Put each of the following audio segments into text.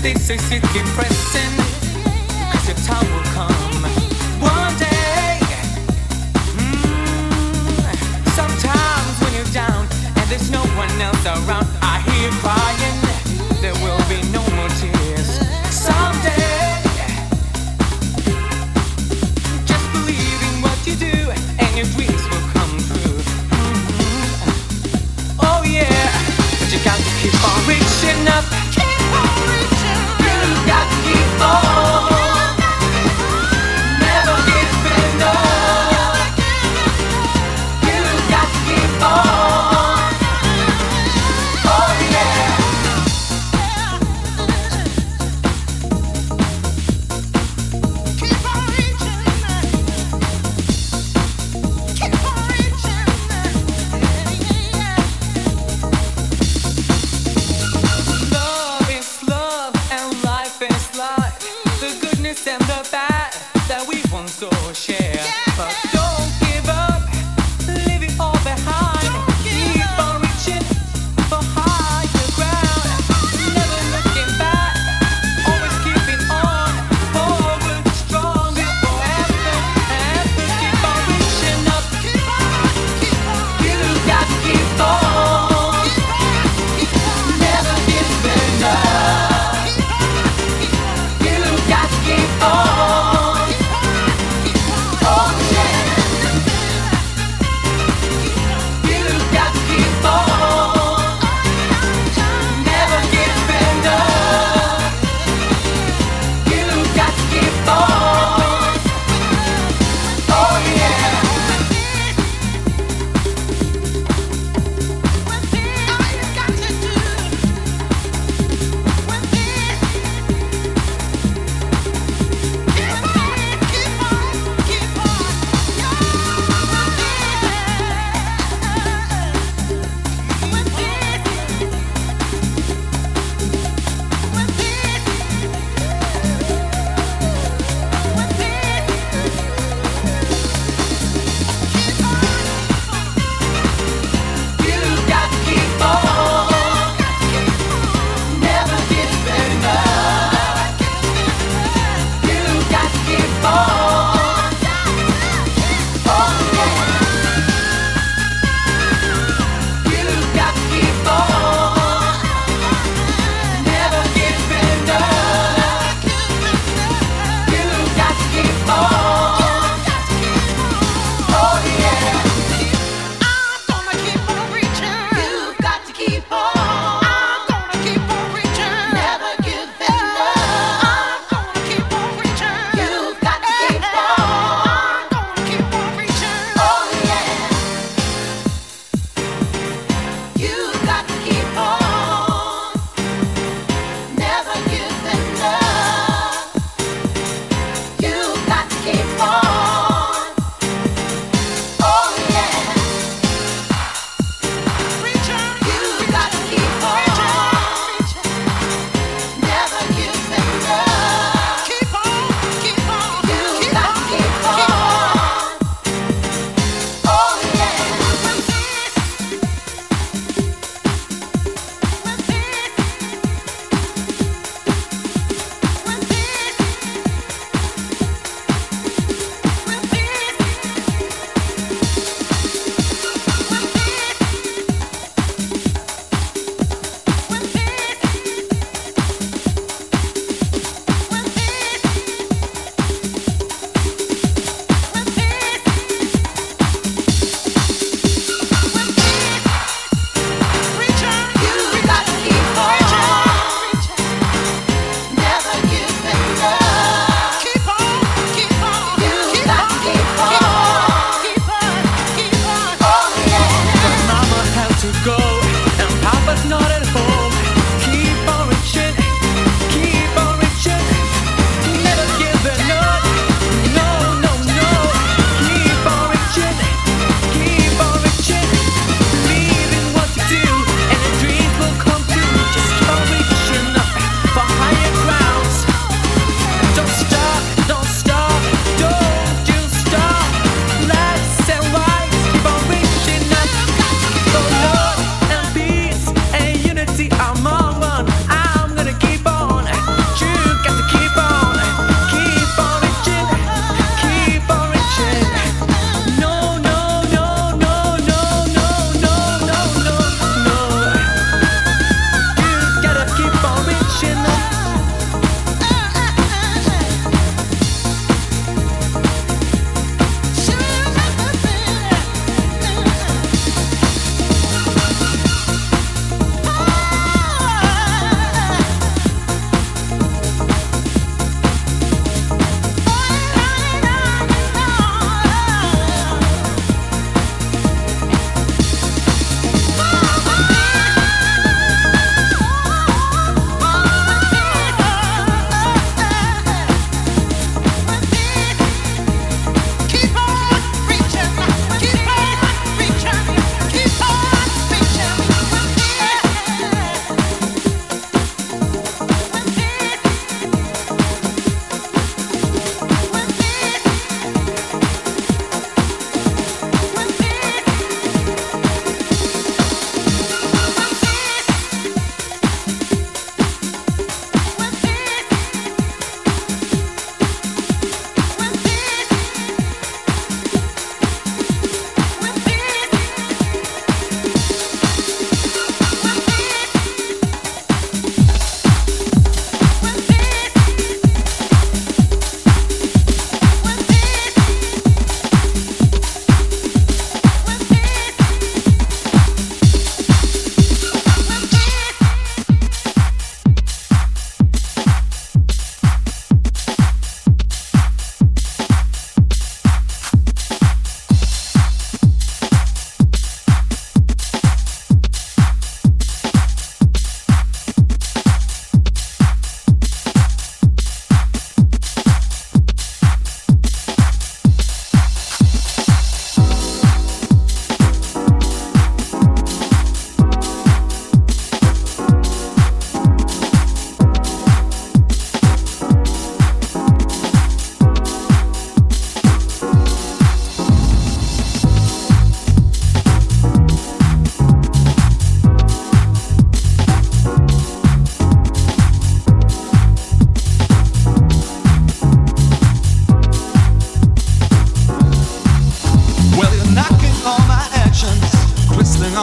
sticks, they still keep pressing. Cause your time will come.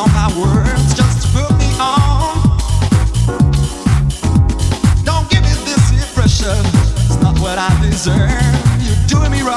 my words just put me on. Don't give me this impression, it's not what I deserve. You're doing me wrong.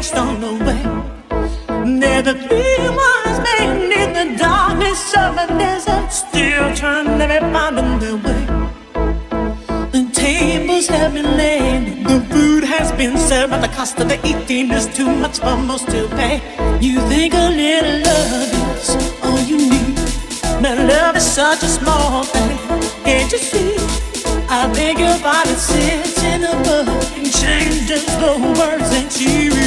lost on the way. There three wise men in the darkness of a desert still trying to find their way. The tables have been laid, the food has been served, but the cost of the eating is too much for most to pay. You think a little love is all you need, but love is such a small thing. Can't you see? I think about it sitting above and changes the words that you